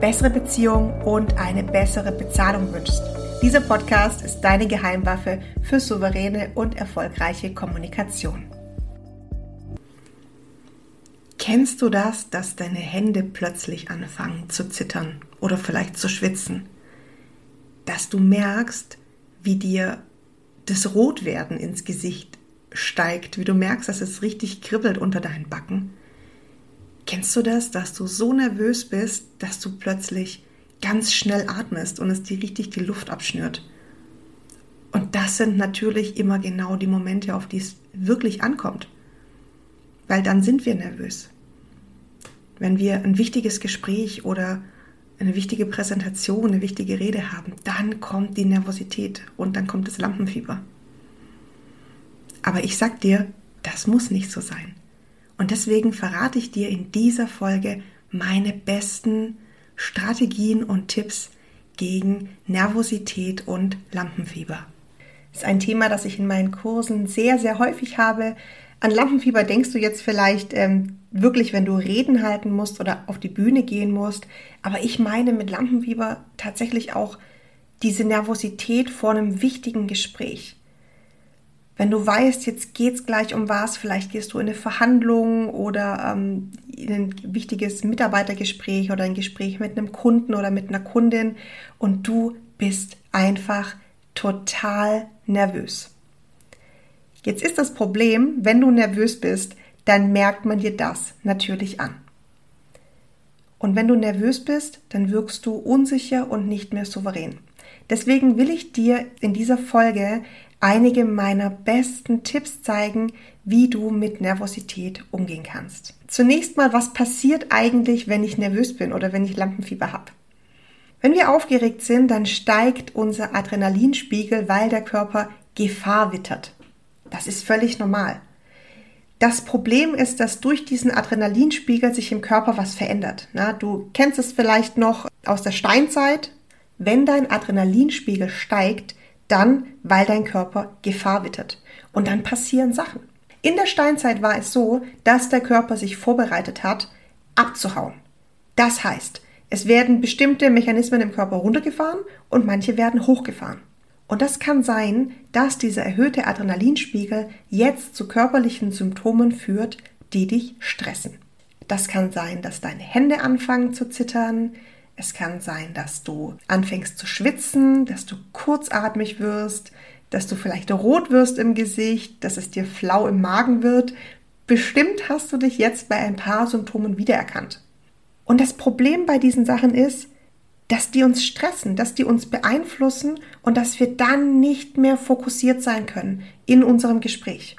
bessere Beziehungen und eine bessere Bezahlung wünschst. Dieser Podcast ist deine Geheimwaffe für souveräne und erfolgreiche Kommunikation. Kennst du das, dass deine Hände plötzlich anfangen zu zittern oder vielleicht zu schwitzen? Dass du merkst, wie dir das Rotwerden ins Gesicht steigt, wie du merkst, dass es richtig kribbelt unter deinen Backen? Kennst du das, dass du so nervös bist, dass du plötzlich ganz schnell atmest und es dir richtig die Luft abschnürt? Und das sind natürlich immer genau die Momente, auf die es wirklich ankommt. Weil dann sind wir nervös. Wenn wir ein wichtiges Gespräch oder eine wichtige Präsentation, eine wichtige Rede haben, dann kommt die Nervosität und dann kommt das Lampenfieber. Aber ich sag dir, das muss nicht so sein. Und deswegen verrate ich dir in dieser Folge meine besten Strategien und Tipps gegen Nervosität und Lampenfieber. Das ist ein Thema, das ich in meinen Kursen sehr, sehr häufig habe. An Lampenfieber denkst du jetzt vielleicht ähm, wirklich, wenn du Reden halten musst oder auf die Bühne gehen musst. Aber ich meine mit Lampenfieber tatsächlich auch diese Nervosität vor einem wichtigen Gespräch. Wenn du weißt, jetzt geht es gleich um was, vielleicht gehst du in eine Verhandlung oder ähm, in ein wichtiges Mitarbeitergespräch oder ein Gespräch mit einem Kunden oder mit einer Kundin und du bist einfach total nervös. Jetzt ist das Problem, wenn du nervös bist, dann merkt man dir das natürlich an. Und wenn du nervös bist, dann wirkst du unsicher und nicht mehr souverän. Deswegen will ich dir in dieser Folge einige meiner besten Tipps zeigen, wie du mit Nervosität umgehen kannst. Zunächst mal, was passiert eigentlich, wenn ich nervös bin oder wenn ich Lampenfieber habe? Wenn wir aufgeregt sind, dann steigt unser Adrenalinspiegel, weil der Körper Gefahr wittert. Das ist völlig normal. Das Problem ist, dass durch diesen Adrenalinspiegel sich im Körper was verändert. Na, du kennst es vielleicht noch aus der Steinzeit. Wenn dein Adrenalinspiegel steigt, dann, weil dein Körper Gefahr wittert. Und dann passieren Sachen. In der Steinzeit war es so, dass der Körper sich vorbereitet hat, abzuhauen. Das heißt, es werden bestimmte Mechanismen im Körper runtergefahren und manche werden hochgefahren. Und das kann sein, dass dieser erhöhte Adrenalinspiegel jetzt zu körperlichen Symptomen führt, die dich stressen. Das kann sein, dass deine Hände anfangen zu zittern, es kann sein, dass du anfängst zu schwitzen, dass du kurzatmig wirst, dass du vielleicht rot wirst im Gesicht, dass es dir flau im Magen wird. Bestimmt hast du dich jetzt bei ein paar Symptomen wiedererkannt. Und das Problem bei diesen Sachen ist, dass die uns stressen, dass die uns beeinflussen und dass wir dann nicht mehr fokussiert sein können in unserem Gespräch.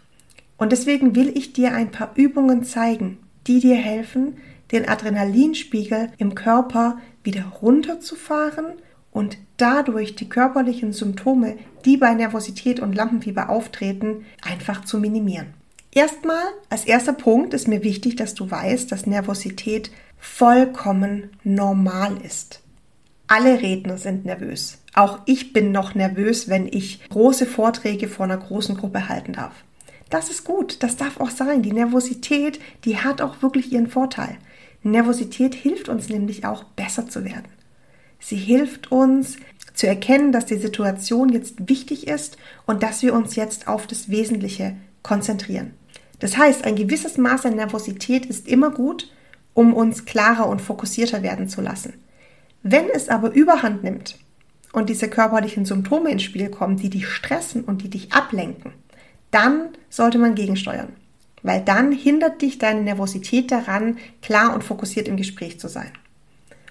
Und deswegen will ich dir ein paar Übungen zeigen, die dir helfen, den Adrenalinspiegel im Körper wieder runterzufahren und dadurch die körperlichen Symptome, die bei Nervosität und Lampenfieber auftreten, einfach zu minimieren. Erstmal, als erster Punkt ist mir wichtig, dass du weißt, dass Nervosität vollkommen normal ist. Alle Redner sind nervös. Auch ich bin noch nervös, wenn ich große Vorträge vor einer großen Gruppe halten darf. Das ist gut, das darf auch sein. Die Nervosität, die hat auch wirklich ihren Vorteil. Nervosität hilft uns nämlich auch besser zu werden. Sie hilft uns zu erkennen, dass die Situation jetzt wichtig ist und dass wir uns jetzt auf das Wesentliche konzentrieren. Das heißt, ein gewisses Maß an Nervosität ist immer gut, um uns klarer und fokussierter werden zu lassen. Wenn es aber überhand nimmt und diese körperlichen Symptome ins Spiel kommen, die dich stressen und die dich ablenken, dann sollte man gegensteuern weil dann hindert dich deine Nervosität daran, klar und fokussiert im Gespräch zu sein.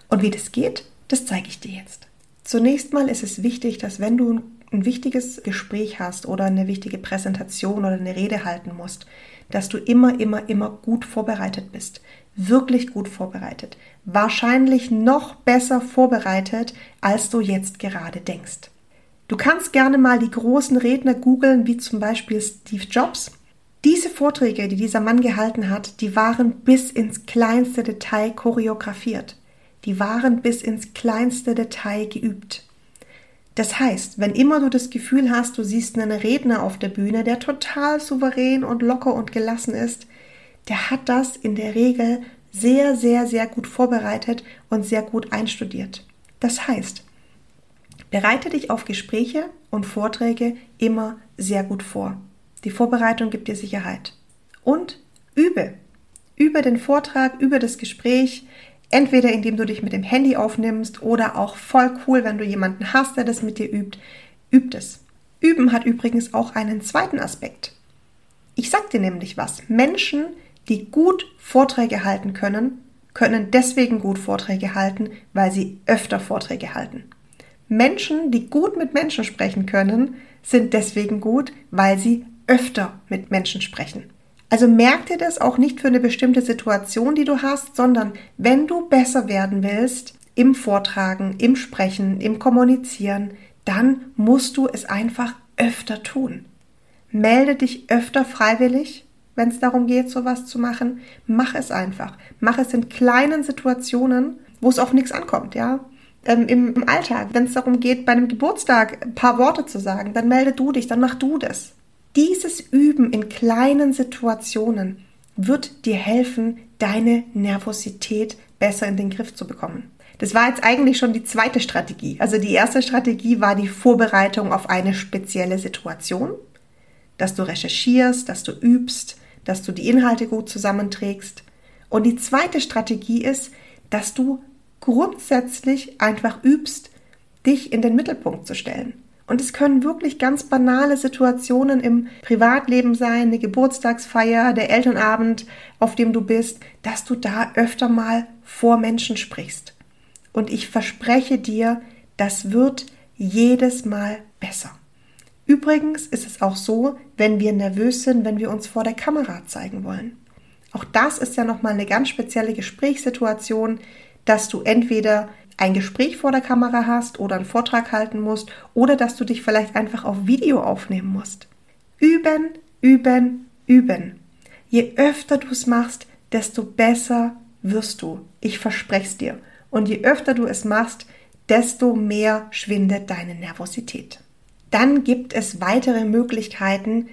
Und wie das geht, das zeige ich dir jetzt. Zunächst mal ist es wichtig, dass wenn du ein wichtiges Gespräch hast oder eine wichtige Präsentation oder eine Rede halten musst, dass du immer, immer, immer gut vorbereitet bist. wirklich gut vorbereitet. Wahrscheinlich noch besser vorbereitet, als du jetzt gerade denkst. Du kannst gerne mal die großen Redner googeln, wie zum Beispiel Steve Jobs. Diese Vorträge, die dieser Mann gehalten hat, die waren bis ins kleinste Detail choreografiert. Die waren bis ins kleinste Detail geübt. Das heißt, wenn immer du das Gefühl hast, du siehst einen Redner auf der Bühne, der total souverän und locker und gelassen ist, der hat das in der Regel sehr, sehr, sehr gut vorbereitet und sehr gut einstudiert. Das heißt, Bereite dich auf Gespräche und Vorträge immer sehr gut vor. Die Vorbereitung gibt dir Sicherheit. Und übe. Übe den Vortrag, übe das Gespräch, entweder indem du dich mit dem Handy aufnimmst oder auch voll cool, wenn du jemanden hast, der das mit dir übt. Übt es. Üben hat übrigens auch einen zweiten Aspekt. Ich sag dir nämlich was. Menschen, die gut Vorträge halten können, können deswegen gut Vorträge halten, weil sie öfter Vorträge halten. Menschen, die gut mit Menschen sprechen können, sind deswegen gut, weil sie öfter mit Menschen sprechen. Also merk dir das auch nicht für eine bestimmte Situation, die du hast, sondern wenn du besser werden willst im Vortragen, im Sprechen, im Kommunizieren, dann musst du es einfach öfter tun. Melde dich öfter freiwillig, wenn es darum geht, sowas zu machen. Mach es einfach. Mach es in kleinen Situationen, wo es auf nichts ankommt, ja ähm, im, im Alltag, wenn es darum geht, bei einem Geburtstag ein paar Worte zu sagen, dann melde du dich, dann mach du das. Dieses Üben in kleinen Situationen wird dir helfen, deine Nervosität besser in den Griff zu bekommen. Das war jetzt eigentlich schon die zweite Strategie. Also die erste Strategie war die Vorbereitung auf eine spezielle Situation, dass du recherchierst, dass du übst, dass du die Inhalte gut zusammenträgst. Und die zweite Strategie ist, dass du grundsätzlich einfach übst, dich in den Mittelpunkt zu stellen. Und es können wirklich ganz banale Situationen im Privatleben sein, eine Geburtstagsfeier, der Elternabend, auf dem du bist, dass du da öfter mal vor Menschen sprichst. Und ich verspreche dir, das wird jedes Mal besser. Übrigens ist es auch so, wenn wir nervös sind, wenn wir uns vor der Kamera zeigen wollen. Auch das ist ja nochmal eine ganz spezielle Gesprächssituation, dass du entweder ein Gespräch vor der Kamera hast oder einen Vortrag halten musst oder dass du dich vielleicht einfach auf Video aufnehmen musst. Üben, üben, üben. Je öfter du es machst, desto besser wirst du. Ich verspreche es dir. Und je öfter du es machst, desto mehr schwindet deine Nervosität. Dann gibt es weitere Möglichkeiten,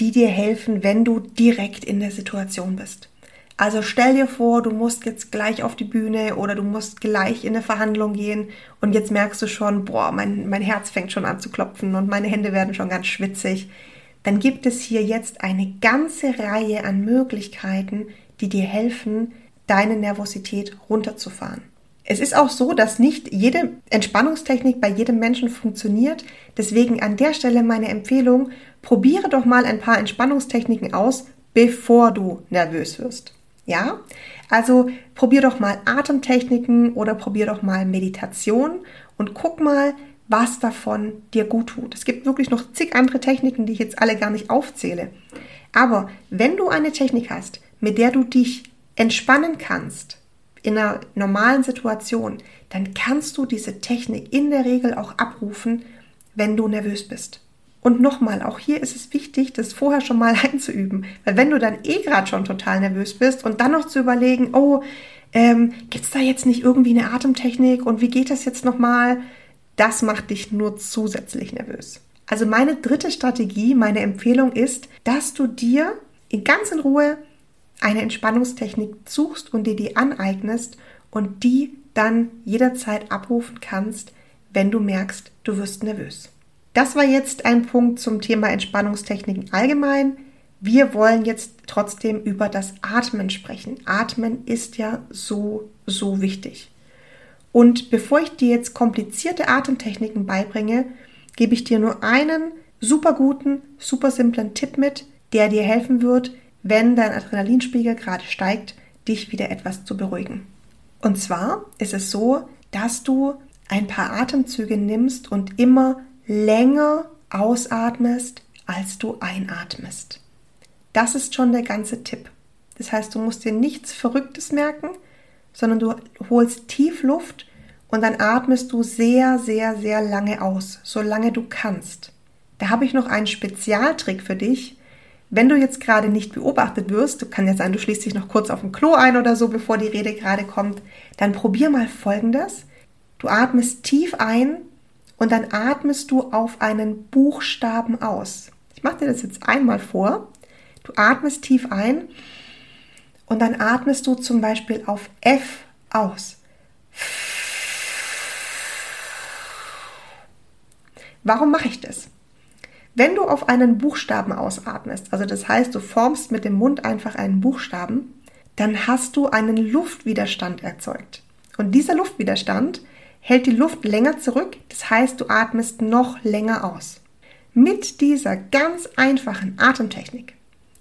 die dir helfen, wenn du direkt in der Situation bist. Also stell dir vor, du musst jetzt gleich auf die Bühne oder du musst gleich in eine Verhandlung gehen und jetzt merkst du schon, boah, mein, mein Herz fängt schon an zu klopfen und meine Hände werden schon ganz schwitzig. Dann gibt es hier jetzt eine ganze Reihe an Möglichkeiten, die dir helfen, deine Nervosität runterzufahren. Es ist auch so, dass nicht jede Entspannungstechnik bei jedem Menschen funktioniert. Deswegen an der Stelle meine Empfehlung, probiere doch mal ein paar Entspannungstechniken aus, bevor du nervös wirst. Ja, also probier doch mal Atemtechniken oder probier doch mal Meditation und guck mal, was davon dir gut tut. Es gibt wirklich noch zig andere Techniken, die ich jetzt alle gar nicht aufzähle. Aber wenn du eine Technik hast, mit der du dich entspannen kannst in einer normalen Situation, dann kannst du diese Technik in der Regel auch abrufen, wenn du nervös bist. Und nochmal, auch hier ist es wichtig, das vorher schon mal einzuüben. Weil wenn du dann eh gerade schon total nervös bist und dann noch zu überlegen, oh, ähm, gibt es da jetzt nicht irgendwie eine Atemtechnik und wie geht das jetzt nochmal? Das macht dich nur zusätzlich nervös. Also meine dritte Strategie, meine Empfehlung ist, dass du dir in ganz in Ruhe eine Entspannungstechnik suchst und dir die aneignest und die dann jederzeit abrufen kannst, wenn du merkst, du wirst nervös. Das war jetzt ein Punkt zum Thema Entspannungstechniken allgemein. Wir wollen jetzt trotzdem über das Atmen sprechen. Atmen ist ja so, so wichtig. Und bevor ich dir jetzt komplizierte Atemtechniken beibringe, gebe ich dir nur einen super guten, super simplen Tipp mit, der dir helfen wird, wenn dein Adrenalinspiegel gerade steigt, dich wieder etwas zu beruhigen. Und zwar ist es so, dass du ein paar Atemzüge nimmst und immer länger ausatmest, als du einatmest. Das ist schon der ganze Tipp. Das heißt, du musst dir nichts Verrücktes merken, sondern du holst tief Luft und dann atmest du sehr, sehr, sehr lange aus, solange du kannst. Da habe ich noch einen Spezialtrick für dich. Wenn du jetzt gerade nicht beobachtet wirst, du kann ja sein, du schließt dich noch kurz auf dem Klo ein oder so, bevor die Rede gerade kommt, dann probier mal folgendes. Du atmest tief ein und dann atmest du auf einen Buchstaben aus. Ich mache dir das jetzt einmal vor. Du atmest tief ein und dann atmest du zum Beispiel auf F aus. Warum mache ich das? Wenn du auf einen Buchstaben ausatmest, also das heißt, du formst mit dem Mund einfach einen Buchstaben, dann hast du einen Luftwiderstand erzeugt. Und dieser Luftwiderstand hält die Luft länger zurück, das heißt, du atmest noch länger aus. Mit dieser ganz einfachen Atemtechnik,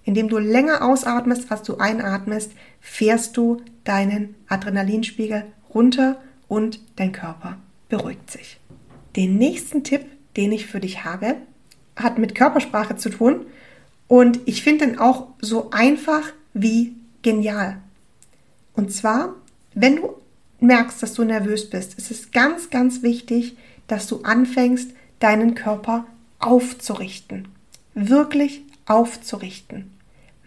indem du länger ausatmest, als du einatmest, fährst du deinen Adrenalinspiegel runter und dein Körper beruhigt sich. Den nächsten Tipp, den ich für dich habe, hat mit Körpersprache zu tun und ich finde ihn auch so einfach wie genial. Und zwar, wenn du merkst, dass du nervös bist, ist es ganz, ganz wichtig, dass du anfängst, deinen Körper aufzurichten. Wirklich aufzurichten.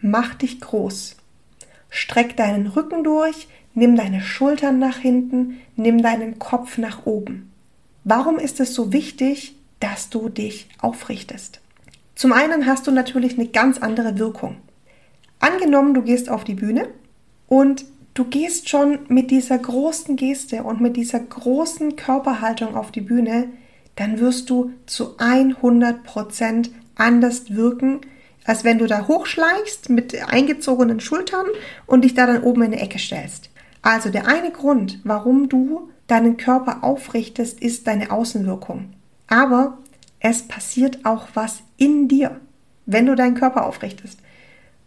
Mach dich groß. Streck deinen Rücken durch, nimm deine Schultern nach hinten, nimm deinen Kopf nach oben. Warum ist es so wichtig, dass du dich aufrichtest? Zum einen hast du natürlich eine ganz andere Wirkung. Angenommen, du gehst auf die Bühne und du gehst schon mit dieser großen Geste und mit dieser großen Körperhaltung auf die Bühne, dann wirst du zu 100% anders wirken, als wenn du da hochschleichst mit eingezogenen Schultern und dich da dann oben in die Ecke stellst. Also der eine Grund, warum du deinen Körper aufrichtest, ist deine Außenwirkung. Aber es passiert auch was in dir, wenn du deinen Körper aufrichtest.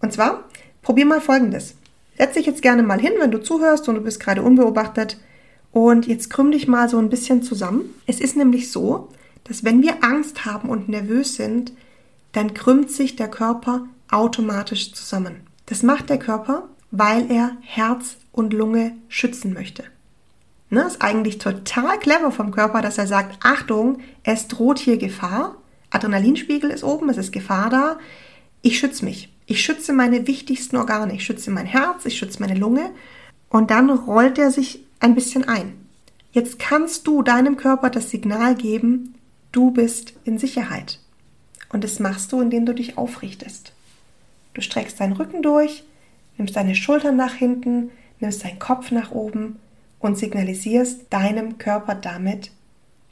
Und zwar, probier mal Folgendes. Setz dich jetzt gerne mal hin, wenn du zuhörst und du bist gerade unbeobachtet. Und jetzt krümm dich mal so ein bisschen zusammen. Es ist nämlich so, dass wenn wir Angst haben und nervös sind, dann krümmt sich der Körper automatisch zusammen. Das macht der Körper, weil er Herz und Lunge schützen möchte. Ne, ist eigentlich total clever vom Körper, dass er sagt, Achtung, es droht hier Gefahr. Adrenalinspiegel ist oben, es ist Gefahr da. Ich schütze mich. Ich schütze meine wichtigsten Organe. Ich schütze mein Herz, ich schütze meine Lunge. Und dann rollt er sich ein bisschen ein. Jetzt kannst du deinem Körper das Signal geben, du bist in Sicherheit. Und das machst du, indem du dich aufrichtest. Du streckst deinen Rücken durch, nimmst deine Schultern nach hinten, nimmst deinen Kopf nach oben und signalisierst deinem Körper damit,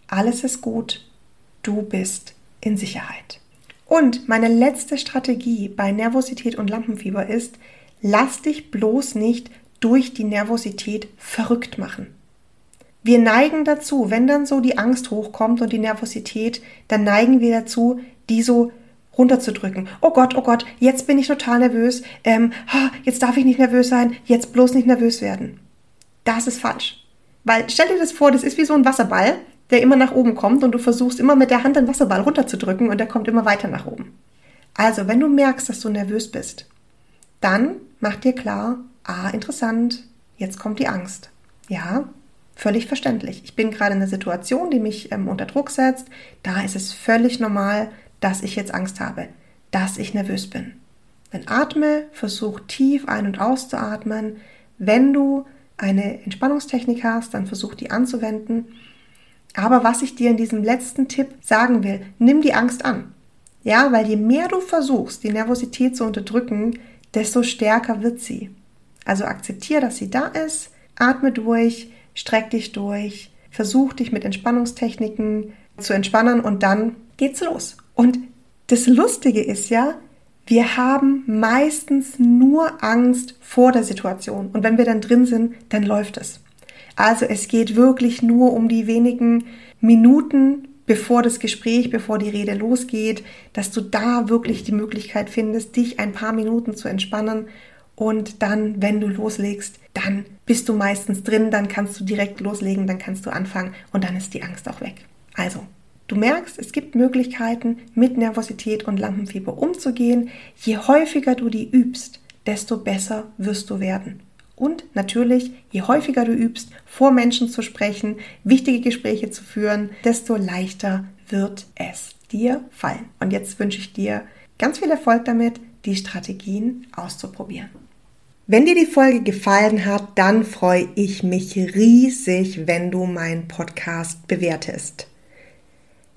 alles ist gut, du bist in Sicherheit. Und meine letzte Strategie bei Nervosität und Lampenfieber ist, lass dich bloß nicht durch die Nervosität verrückt machen. Wir neigen dazu, wenn dann so die Angst hochkommt und die Nervosität, dann neigen wir dazu, die so runterzudrücken. Oh Gott, oh Gott, jetzt bin ich total nervös. Ähm, jetzt darf ich nicht nervös sein. Jetzt bloß nicht nervös werden. Das ist falsch. Weil stell dir das vor, das ist wie so ein Wasserball, der immer nach oben kommt und du versuchst immer mit der Hand den Wasserball runterzudrücken und der kommt immer weiter nach oben. Also, wenn du merkst, dass du nervös bist, dann mach dir klar, ah, interessant, jetzt kommt die Angst. Ja, völlig verständlich. Ich bin gerade in einer Situation, die mich ähm, unter Druck setzt. Da ist es völlig normal, dass ich jetzt Angst habe, dass ich nervös bin. Dann atme, versuch tief ein- und auszuatmen. Wenn du eine Entspannungstechnik hast, dann versuch die anzuwenden. Aber was ich dir in diesem letzten Tipp sagen will, nimm die Angst an. Ja, weil je mehr du versuchst, die Nervosität zu unterdrücken, desto stärker wird sie. Also akzeptiere, dass sie da ist, atme durch, streck dich durch, versuch dich mit Entspannungstechniken zu entspannen und dann geht's los. Und das Lustige ist ja, wir haben meistens nur Angst vor der Situation. Und wenn wir dann drin sind, dann läuft es. Also es geht wirklich nur um die wenigen Minuten, bevor das Gespräch, bevor die Rede losgeht, dass du da wirklich die Möglichkeit findest, dich ein paar Minuten zu entspannen. Und dann, wenn du loslegst, dann bist du meistens drin, dann kannst du direkt loslegen, dann kannst du anfangen und dann ist die Angst auch weg. Also, Du merkst, es gibt Möglichkeiten, mit Nervosität und Lampenfieber umzugehen. Je häufiger du die übst, desto besser wirst du werden. Und natürlich, je häufiger du übst, vor Menschen zu sprechen, wichtige Gespräche zu führen, desto leichter wird es dir fallen. Und jetzt wünsche ich dir ganz viel Erfolg damit, die Strategien auszuprobieren. Wenn dir die Folge gefallen hat, dann freue ich mich riesig, wenn du meinen Podcast bewertest.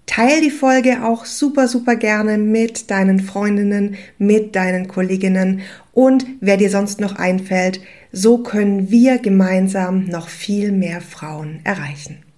Teil die Folge auch super, super gerne mit deinen Freundinnen, mit deinen Kolleginnen und wer dir sonst noch einfällt. So können wir gemeinsam noch viel mehr Frauen erreichen.